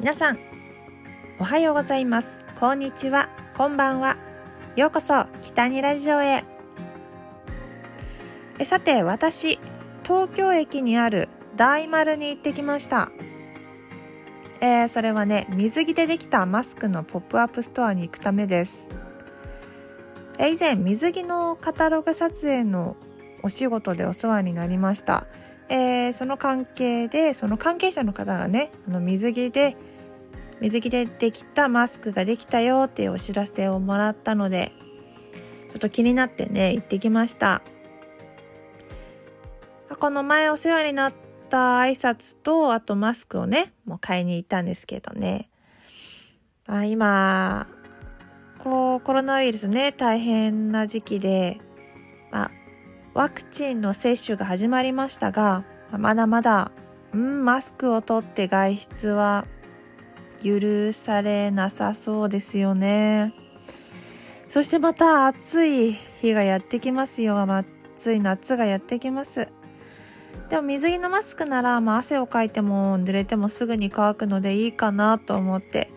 皆さんおはようございます。こんにちは。こんばんは。ようこそ北にラジオへ。えさて私東京駅にある大丸に行ってきました。えー、それはね水着でできたマスクのポップアップストアに行くためです。以前水着のカタログ撮影のお仕事でお世話になりました、えー、その関係でその関係者の方がねあの水着で水着でできたマスクができたよっていうお知らせをもらったので、ちょっと気になってね、行ってきました。この前お世話になった挨拶と、あとマスクをね、もう買いに行ったんですけどね。あ今、こう、コロナウイルスね、大変な時期で、まあ、ワクチンの接種が始まりましたが、まだまだ、うん、マスクを取って外出は許されなさそうですよね。そしてまた暑い日がやってきますよ。暑い夏がやってきます。でも水着のマスクなら、まあ、汗をかいても濡れてもすぐに乾くのでいいかなと思って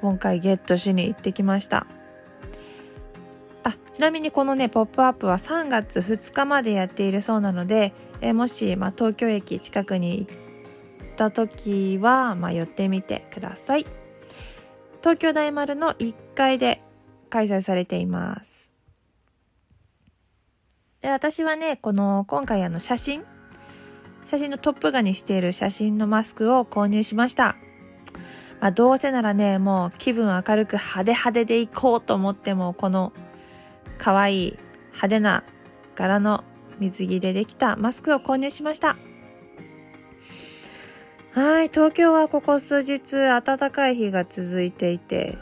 今回ゲットしに行ってきました。あちなみにこのね、ポップアップは3月2日までやっているそうなので、えもし、まあ、東京駅近くに行った時は、ま、寄ってみてください。東京大丸の1階で開催されています。で私はね、この今回あの写真、写真のトップ画にしている写真のマスクを購入しました。まあ、どうせならね、もう気分明るく派手派手でいこうと思っても、この可愛い派手な柄の水着でできたマスクを購入しました。はい、東京はここ数日暖かい日が続いていて、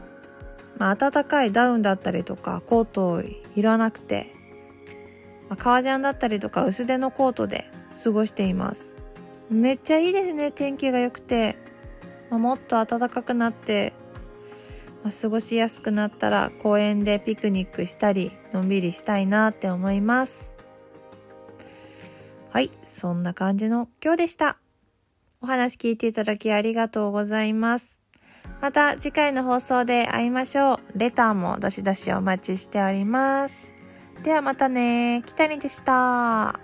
まあ、暖かいダウンだったりとかコートをいらなくて、まあ、革ジャンだったりとか薄手のコートで過ごしています。めっちゃいいですね、天気が良くて。まあ、もっと暖かくなって、まあ、過ごしやすくなったら公園でピクニックしたり、のんびりしたいなって思います。はい、そんな感じの今日でした。お話聞いていただきありがとうございます。また次回の放送で会いましょう。レターもどしどしお待ちしております。ではまたね。北にでした。